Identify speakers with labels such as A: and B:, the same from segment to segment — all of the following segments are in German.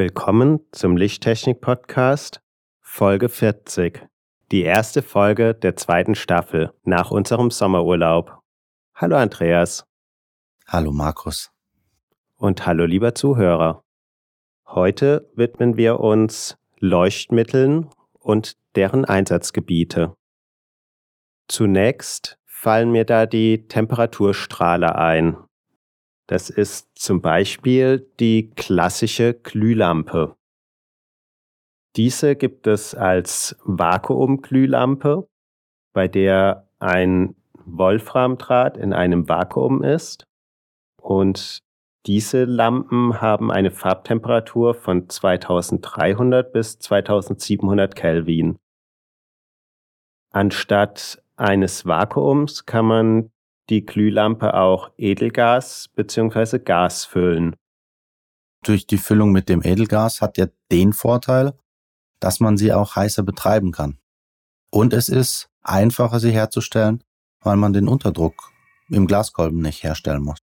A: Willkommen zum Lichttechnik-Podcast, Folge 40. Die erste Folge der zweiten Staffel nach unserem Sommerurlaub. Hallo Andreas.
B: Hallo Markus.
A: Und hallo lieber Zuhörer. Heute widmen wir uns Leuchtmitteln und deren Einsatzgebiete. Zunächst fallen mir da die Temperaturstrahler ein. Das ist zum Beispiel die klassische Glühlampe. Diese gibt es als Vakuumglühlampe, bei der ein Wolframdraht in einem Vakuum ist. Und diese Lampen haben eine Farbtemperatur von 2300 bis 2700 Kelvin. Anstatt eines Vakuums kann man die Glühlampe auch Edelgas bzw. Gas füllen.
B: Durch die Füllung mit dem Edelgas hat ja den Vorteil, dass man sie auch heißer betreiben kann. Und es ist einfacher, sie herzustellen, weil man den Unterdruck im Glaskolben nicht herstellen muss.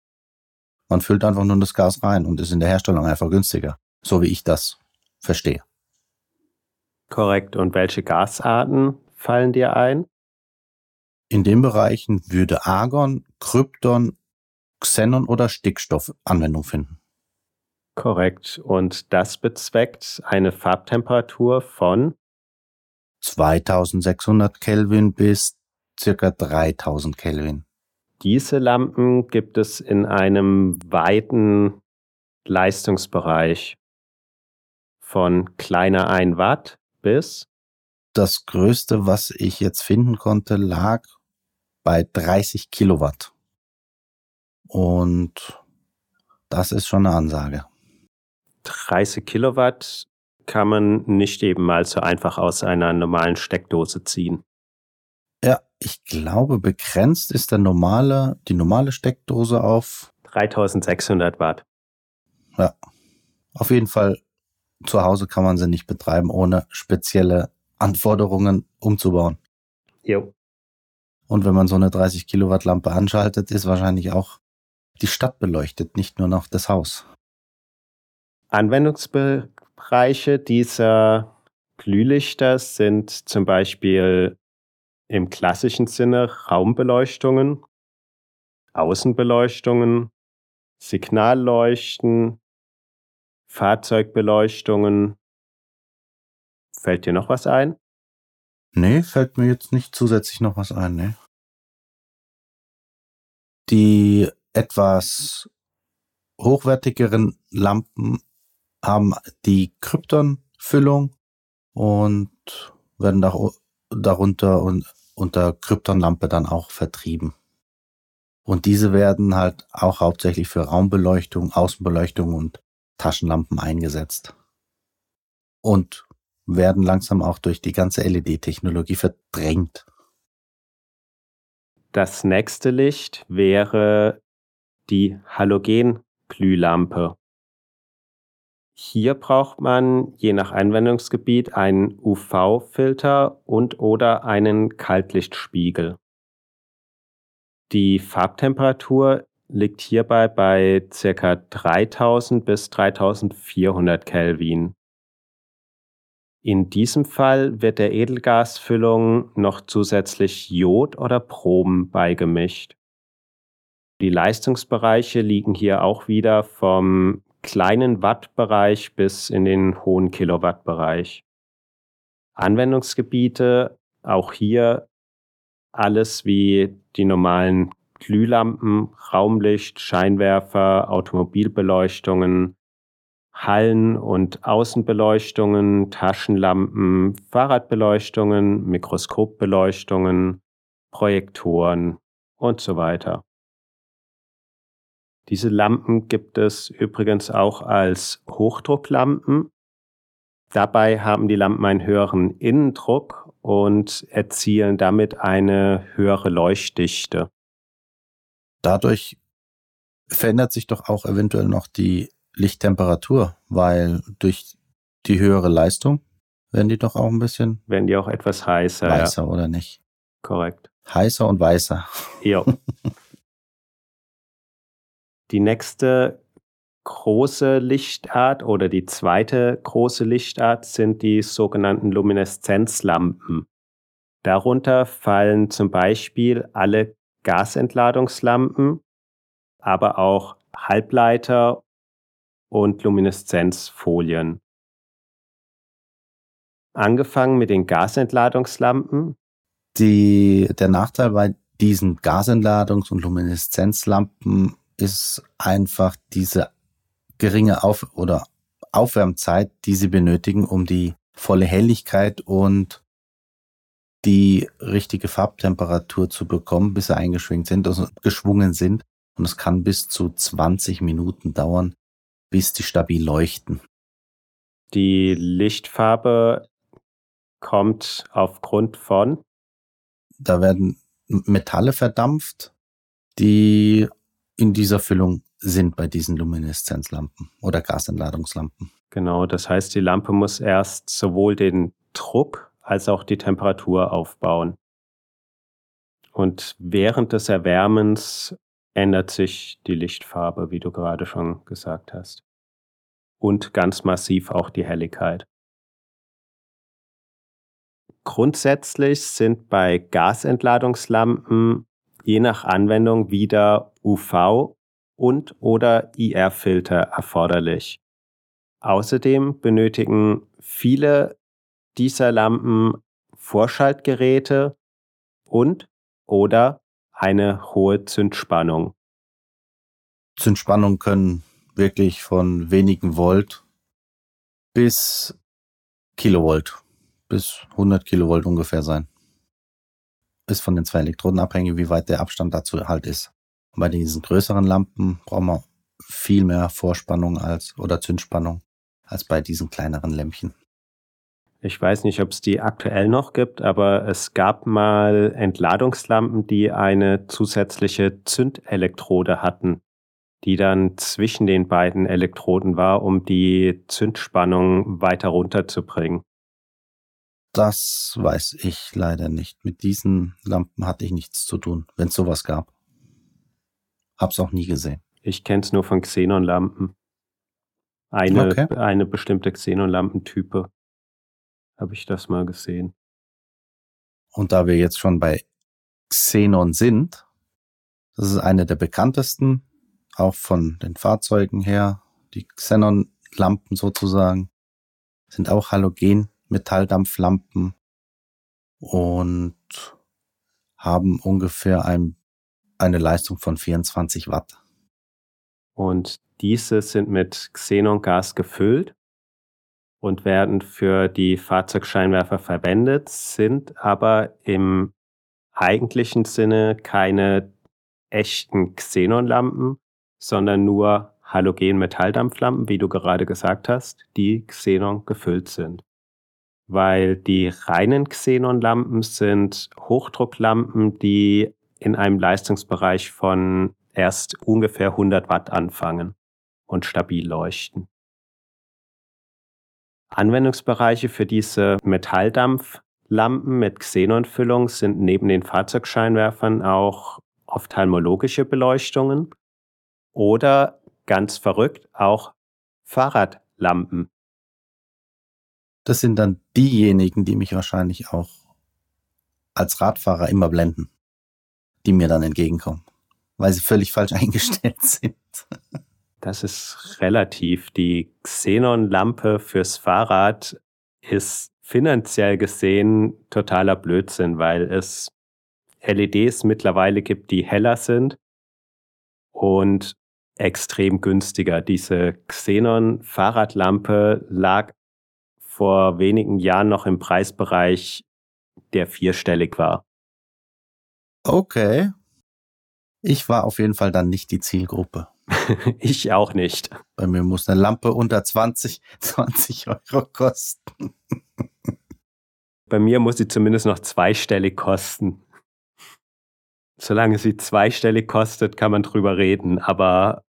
B: Man füllt einfach nur das Gas rein und ist in der Herstellung einfach günstiger, so wie ich das verstehe.
A: Korrekt. Und welche Gasarten fallen dir ein?
B: In den Bereichen würde Argon, Krypton, Xenon oder Stickstoff Anwendung finden.
A: Korrekt. Und das bezweckt eine Farbtemperatur von
B: 2600 Kelvin bis circa 3000 Kelvin.
A: Diese Lampen gibt es in einem weiten Leistungsbereich von kleiner 1 Watt bis
B: das größte, was ich jetzt finden konnte, lag bei 30 Kilowatt. Und das ist schon eine Ansage.
A: 30 Kilowatt kann man nicht eben mal so einfach aus einer normalen Steckdose ziehen.
B: Ja, ich glaube, begrenzt ist der normale, die normale Steckdose auf
A: 3600 Watt.
B: Ja, auf jeden Fall zu Hause kann man sie nicht betreiben, ohne spezielle Anforderungen umzubauen.
A: Jo.
B: Und wenn man so eine 30 Kilowatt Lampe anschaltet, ist wahrscheinlich auch die Stadt beleuchtet, nicht nur noch das Haus.
A: Anwendungsbereiche dieser Glühlichter sind zum Beispiel im klassischen Sinne Raumbeleuchtungen, Außenbeleuchtungen, Signalleuchten, Fahrzeugbeleuchtungen. Fällt dir noch was ein?
B: Nee, fällt mir jetzt nicht zusätzlich noch was ein, ne? Die etwas hochwertigeren Lampen haben die Krypton-Füllung und werden darunter und unter Kryptonlampe dann auch vertrieben. Und diese werden halt auch hauptsächlich für Raumbeleuchtung, Außenbeleuchtung und Taschenlampen eingesetzt. Und werden langsam auch durch die ganze LED-Technologie verdrängt.
A: Das nächste Licht wäre die Halogenglühlampe. Hier braucht man je nach Anwendungsgebiet einen UV-Filter und oder einen Kaltlichtspiegel. Die Farbtemperatur liegt hierbei bei ca. 3000 bis 3400 Kelvin. In diesem Fall wird der Edelgasfüllung noch zusätzlich Jod oder Brom beigemischt. Die Leistungsbereiche liegen hier auch wieder vom kleinen Wattbereich bis in den hohen Kilowattbereich. Anwendungsgebiete auch hier alles wie die normalen Glühlampen, Raumlicht, Scheinwerfer, Automobilbeleuchtungen, Hallen- und Außenbeleuchtungen, Taschenlampen, Fahrradbeleuchtungen, Mikroskopbeleuchtungen, Projektoren und so weiter. Diese Lampen gibt es übrigens auch als Hochdrucklampen. Dabei haben die Lampen einen höheren Innendruck und erzielen damit eine höhere Leuchtdichte.
B: Dadurch verändert sich doch auch eventuell noch die Lichttemperatur, weil durch die höhere Leistung werden die doch auch ein bisschen.
A: Werden die auch etwas heißer.
B: Weißer
A: ja.
B: oder nicht?
A: Korrekt.
B: Heißer und weißer.
A: Ja. die nächste große Lichtart oder die zweite große Lichtart sind die sogenannten Lumineszenzlampen. Darunter fallen zum Beispiel alle Gasentladungslampen, aber auch Halbleiter und Lumineszenzfolien. Angefangen mit den Gasentladungslampen.
B: Die, der Nachteil bei diesen Gasentladungs- und Lumineszenzlampen ist einfach diese geringe Auf- oder Aufwärmzeit, die sie benötigen, um die volle Helligkeit und die richtige Farbtemperatur zu bekommen, bis sie eingeschwingt also geschwungen sind. Und es kann bis zu 20 Minuten dauern, bis die stabil leuchten.
A: Die Lichtfarbe kommt aufgrund von?
B: Da werden Metalle verdampft, die in dieser Füllung sind bei diesen Lumineszenzlampen oder Gasentladungslampen.
A: Genau, das heißt, die Lampe muss erst sowohl den Druck als auch die Temperatur aufbauen. Und während des Erwärmens ändert sich die Lichtfarbe, wie du gerade schon gesagt hast. Und ganz massiv auch die Helligkeit. Grundsätzlich sind bei Gasentladungslampen je nach Anwendung wieder UV und oder IR-Filter erforderlich. Außerdem benötigen viele dieser Lampen Vorschaltgeräte und oder eine hohe Zündspannung.
B: Zündspannung können wirklich von wenigen Volt bis Kilovolt, bis 100 Kilovolt ungefähr sein. Ist von den zwei Elektroden abhängig, wie weit der Abstand dazu halt ist. Und bei diesen größeren Lampen brauchen wir viel mehr Vorspannung als oder Zündspannung als bei diesen kleineren Lämpchen.
A: Ich weiß nicht, ob es die aktuell noch gibt, aber es gab mal Entladungslampen, die eine zusätzliche Zündelektrode hatten, die dann zwischen den beiden Elektroden war, um die Zündspannung weiter runterzubringen.
B: Das weiß ich leider nicht. Mit diesen Lampen hatte ich nichts zu tun, wenn es sowas gab. Hab's auch nie gesehen.
A: Ich kenne es nur von Xenonlampen. Eine,
B: Okay.
A: eine bestimmte Xenonlampentype habe ich das mal gesehen.
B: Und da wir jetzt schon bei Xenon sind, das ist eine der bekanntesten, auch von den Fahrzeugen her, die Xenon-Lampen sozusagen, sind auch Halogen-Metalldampflampen und haben ungefähr ein, eine Leistung von 24 Watt.
A: Und diese sind mit Xenongas gefüllt und werden für die Fahrzeugscheinwerfer verwendet, sind aber im eigentlichen Sinne keine echten Xenonlampen, sondern nur Halogen-Metalldampflampen, wie du gerade gesagt hast, die Xenon gefüllt sind. Weil die reinen Xenonlampen sind Hochdrucklampen, die in einem Leistungsbereich von erst ungefähr 100 Watt anfangen und stabil leuchten. Anwendungsbereiche für diese Metalldampflampen mit Xenonfüllung sind neben den Fahrzeugscheinwerfern auch ophthalmologische Beleuchtungen oder ganz verrückt auch Fahrradlampen.
B: Das sind dann diejenigen, die mich wahrscheinlich auch als Radfahrer immer blenden, die mir dann entgegenkommen, weil sie völlig falsch eingestellt sind.
A: Das ist relativ. Die Xenon-Lampe fürs Fahrrad ist finanziell gesehen totaler Blödsinn, weil es LEDs mittlerweile gibt, die heller sind und extrem günstiger. Diese Xenon-Fahrradlampe lag vor wenigen Jahren noch im Preisbereich, der vierstellig war.
B: Okay. Ich war auf jeden Fall dann nicht die Zielgruppe.
A: ich auch nicht.
B: Bei mir muss eine Lampe unter 20, 20 Euro kosten.
A: Bei mir muss sie zumindest noch zweistellig kosten. Solange sie zweistellig kostet, kann man drüber reden, aber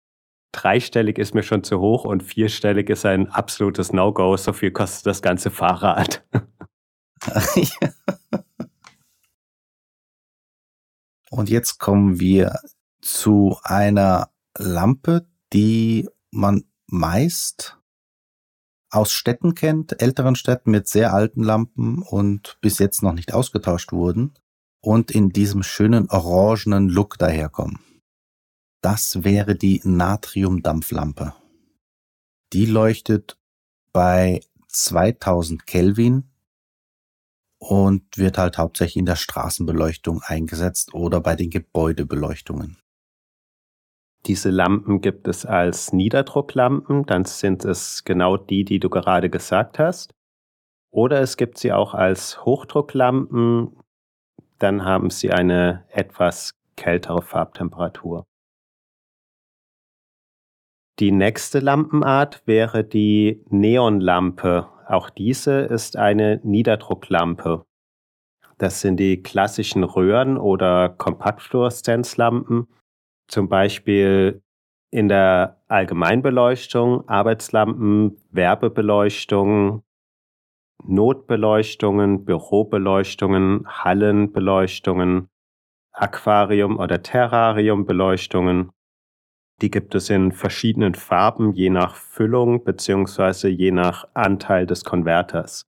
A: dreistellig ist mir schon zu hoch und vierstellig ist ein absolutes No-Go. So viel kostet das ganze Fahrrad.
B: und jetzt kommen wir zu einer Lampe, die man meist aus Städten kennt, älteren Städten mit sehr alten Lampen und bis jetzt noch nicht ausgetauscht wurden und in diesem schönen orangenen Look daherkommen. Das wäre die Natriumdampflampe. Die leuchtet bei 2000 Kelvin und wird halt hauptsächlich in der Straßenbeleuchtung eingesetzt oder bei den Gebäudebeleuchtungen.
A: Diese Lampen gibt es als Niederdrucklampen, dann sind es genau die, die du gerade gesagt hast. Oder es gibt sie auch als Hochdrucklampen, dann haben sie eine etwas kältere Farbtemperatur. Die nächste Lampenart wäre die Neonlampe. Auch diese ist eine Niederdrucklampe. Das sind die klassischen Röhren- oder Kompaktfluoreszenzlampen, zum Beispiel in der Allgemeinbeleuchtung, Arbeitslampen, Werbebeleuchtung, Notbeleuchtungen, Bürobeleuchtungen, Hallenbeleuchtungen, Aquarium- oder Terrariumbeleuchtungen. Die gibt es in verschiedenen Farben, je nach Füllung beziehungsweise je nach Anteil des Konverters.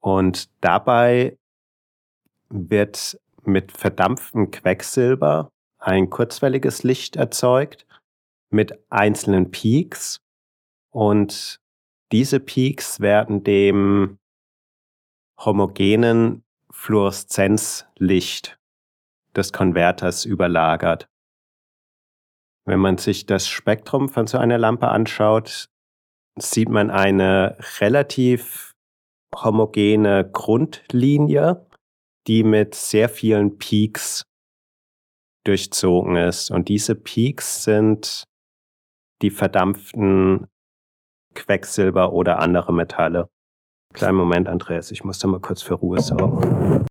A: Und dabei wird mit verdampftem Quecksilber ein kurzwelliges Licht erzeugt mit einzelnen Peaks und diese Peaks werden dem homogenen Fluoreszenzlicht des Konverters überlagert. Wenn man sich das Spektrum von so einer Lampe anschaut, sieht man eine relativ homogene Grundlinie, die mit sehr vielen Peaks durchzogen ist. Und diese Peaks sind die verdampften Quecksilber oder andere Metalle. Kleinen Moment, Andreas, ich muss da mal kurz für Ruhe sorgen.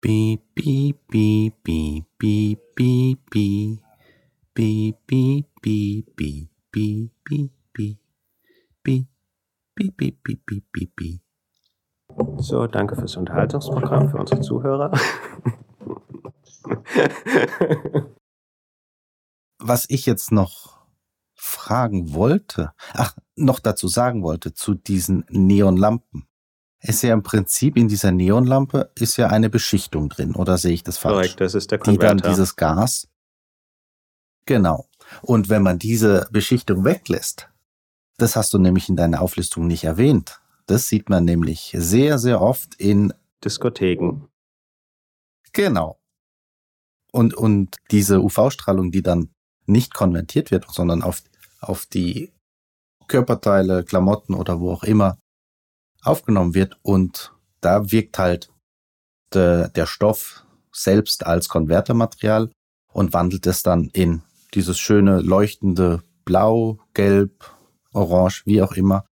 B: Beep, beep, beep, beep, beep, beep, beep. Beep, beep, beep, beep, beep, beep, beep. Beep, beep, beep, beep, beep, beep.
A: So, danke fürs Unterhaltungsprogramm für unsere Zuhörer.
B: Was ich jetzt noch fragen wollte, ach, noch dazu sagen wollte, zu diesen Neonlampen. Ist ja im Prinzip in dieser Neonlampe ist ja eine Beschichtung drin, oder sehe ich das falsch?
A: Korrekt, das ist der Konverter.
B: Die dann dieses Gas. Genau. Und wenn man diese Beschichtung weglässt, das hast du nämlich in deiner Auflistung nicht erwähnt. Das sieht man nämlich sehr, sehr oft in
A: Diskotheken.
B: Genau. Und, und diese UV-Strahlung, die dann nicht konvertiert wird, sondern auf, auf die Körperteile, Klamotten oder wo auch immer aufgenommen wird und da wirkt halt de, der Stoff selbst als Konvertermaterial und wandelt es dann in dieses schöne leuchtende Blau, Gelb, Orange, wie auch immer.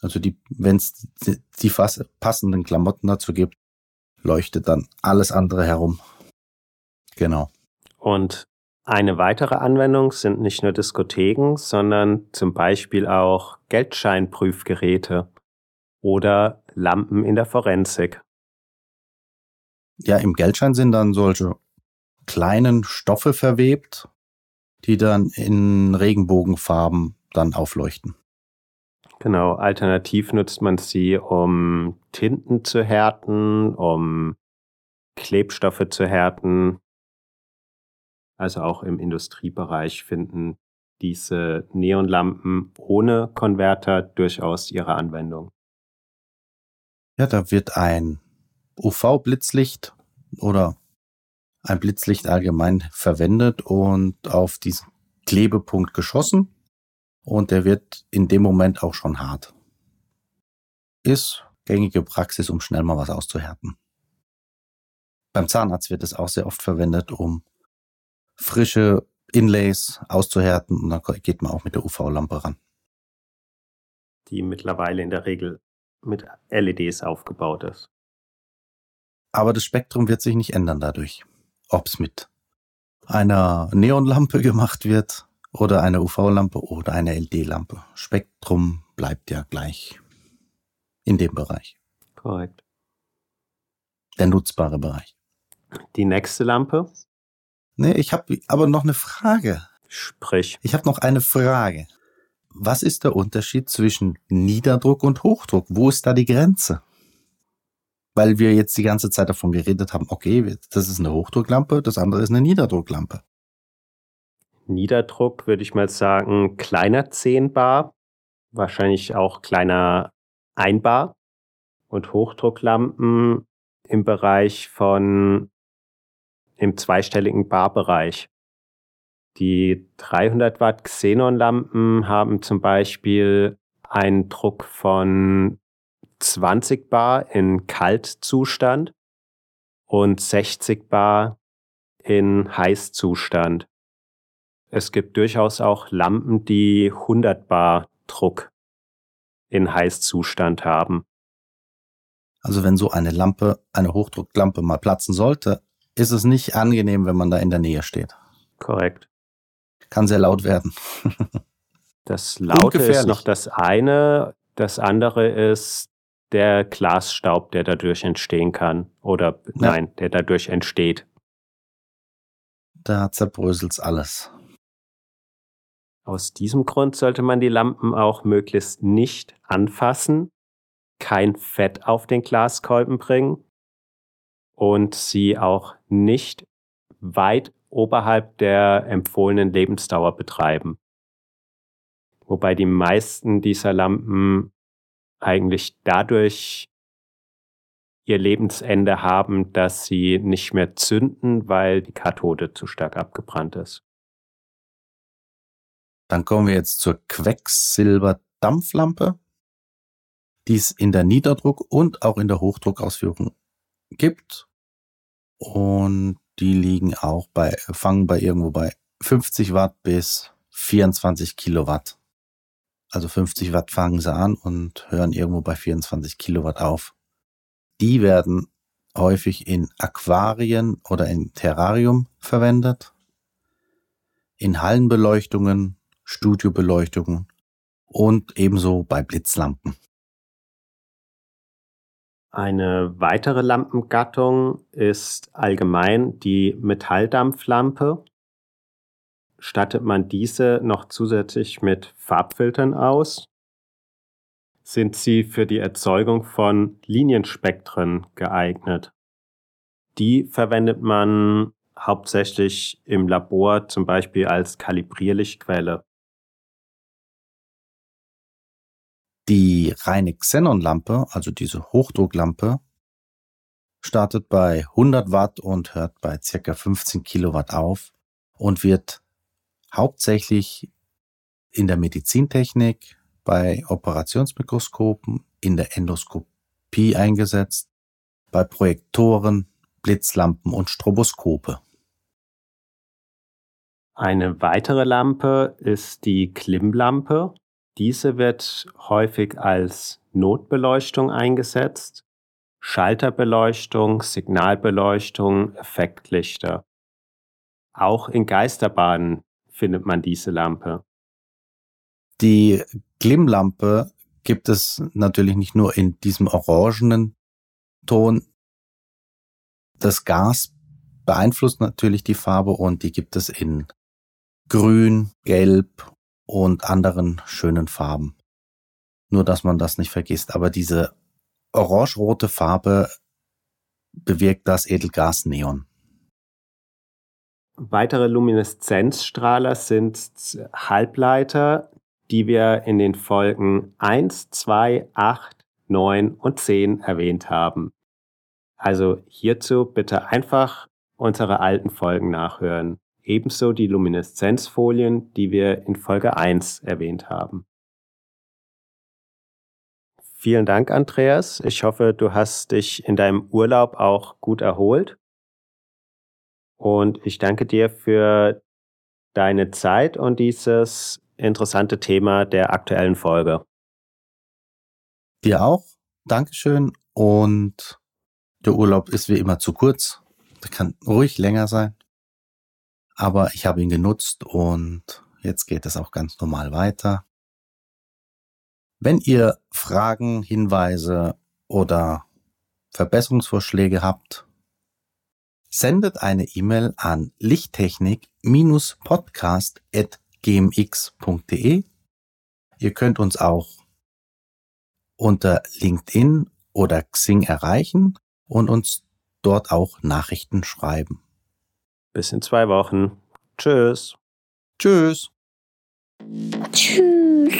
B: Also die, wenn es die, die passenden Klamotten dazu gibt, leuchtet dann alles andere herum. Genau.
A: Und eine weitere Anwendung sind nicht nur Diskotheken, sondern zum Beispiel auch Geldscheinprüfgeräte oder Lampen in der Forensik.
B: Ja, im Geldschein sind dann solche kleinen Stoffe verwebt, die dann in Regenbogenfarben dann aufleuchten.
A: Genau, alternativ nutzt man sie, um Tinten zu härten, um Klebstoffe zu härten. Also auch im Industriebereich finden diese Neonlampen ohne Konverter durchaus ihre Anwendung.
B: Ja, da wird ein UV-Blitzlicht oder ein Blitzlicht allgemein verwendet und auf diesen Klebepunkt geschossen und der wird in dem Moment auch schon hart. Ist gängige Praxis, um schnell mal was auszuhärten. Beim Zahnarzt wird es auch sehr oft verwendet, um frische Inlays auszuhärten und dann geht man auch mit der UV-Lampe ran.
A: Die mittlerweile in der Regel mit LEDs aufgebaut ist.
B: Aber das Spektrum wird sich nicht ändern dadurch. Ob es mit einer Neonlampe gemacht wird oder einer UV-Lampe oder einer LED-Lampe. Spektrum bleibt ja gleich in dem Bereich.
A: Korrekt.
B: Der nutzbare Bereich.
A: Die nächste Lampe?
B: Nee, ich habe aber noch eine Frage.
A: Sprich.
B: Ich habe noch eine Frage. Was ist der Unterschied zwischen Niederdruck und Hochdruck? Wo ist da die Grenze? Weil wir jetzt die ganze Zeit davon geredet haben, okay, das ist eine Hochdrucklampe, das andere ist eine Niederdrucklampe.
A: Niederdruck würde ich mal sagen, kleiner 10 Bar, wahrscheinlich auch kleiner 1 Bar und Hochdrucklampen im Bereich von im zweistelligen Barbereich. Die 300 Watt Xenonlampen haben zum Beispiel einen Druck von 20 Bar in Kaltzustand und 60 Bar in Heißzustand. Es gibt durchaus auch Lampen, die 100 Bar Druck in Heißzustand haben.
B: Also wenn so eine Lampe, eine Hochdrucklampe mal platzen sollte, ist es nicht angenehm, wenn man da in der Nähe steht.
A: Korrekt.
B: Kann sehr laut werden.
A: das Laute ist noch das eine. Das andere ist der Glasstaub, der dadurch entstehen kann. Oder ja. nein, der dadurch entsteht.
B: Da zerbröselt's alles.
A: Aus diesem Grund sollte man die Lampen auch möglichst nicht anfassen, kein Fett auf den Glaskolben bringen und sie auch nicht weit oberhalb der empfohlenen Lebensdauer betreiben. Wobei die meisten dieser Lampen eigentlich dadurch ihr Lebensende haben, dass sie nicht mehr zünden, weil die Kathode zu stark abgebrannt ist.
B: Dann kommen wir jetzt zur Quecksilberdampflampe, die es in der Niederdruck- und auch in der Hochdruckausführung gibt. Und die liegen auch bei, fangen bei irgendwo bei 50 Watt bis 24 Kilowatt. Also 50 Watt fangen sie an und hören irgendwo bei 24 Kilowatt auf. Die werden häufig in Aquarien oder in Terrarium verwendet, in Hallenbeleuchtungen, Studiobeleuchtungen und ebenso bei Blitzlampen.
A: Eine weitere Lampengattung ist allgemein die Metalldampflampe. Stattet man diese noch zusätzlich mit Farbfiltern aus, sind sie für die Erzeugung von Linienspektren geeignet. Die verwendet man hauptsächlich im Labor zum Beispiel als Kalibrierlichtquelle.
B: Die reine Xenonlampe, also diese Hochdrucklampe, startet bei 100 Watt und hört bei circa 15 Kilowatt auf und wird hauptsächlich in der Medizintechnik, bei Operationsmikroskopen, in der Endoskopie eingesetzt, bei Projektoren, Blitzlampen und Stroboskope.
A: Eine weitere Lampe ist die Klimmlampe. Diese wird häufig als Notbeleuchtung eingesetzt, Schalterbeleuchtung, Signalbeleuchtung, Effektlichter. Auch in Geisterbahnen findet man diese Lampe.
B: Die Glimmlampe gibt es natürlich nicht nur in diesem orangenen Ton. Das Gas beeinflusst natürlich die Farbe und die gibt es in grün, gelb und anderen schönen Farben. Nur, dass man das nicht vergisst. Aber diese orange-rote Farbe bewirkt das Edelgas Neon.
A: Weitere Lumineszenzstrahler sind Halbleiter, die wir in den Folgen 1, 2, 8, 9 und 10 erwähnt haben. Also hierzu bitte einfach unsere alten Folgen nachhören ebenso die Lumineszenzfolien, die wir in Folge 1 erwähnt haben. Vielen Dank, Andreas. Ich hoffe, du hast dich in deinem Urlaub auch gut erholt. Und ich danke dir für deine Zeit und dieses interessante Thema der aktuellen Folge.
B: Dir auch. Dankeschön. Und der Urlaub ist wie immer zu kurz. Der kann ruhig länger sein. Aber ich habe ihn genutzt und jetzt geht es auch ganz normal weiter. Wenn ihr Fragen, Hinweise oder Verbesserungsvorschläge habt, sendet eine E-Mail an lichttechnik-podcast.gmx.de. Ihr könnt uns auch unter LinkedIn oder Xing erreichen und uns dort auch Nachrichten schreiben.
A: Bis in zwei Wochen. Tschüss.
B: Tschüss.
C: Tschüss.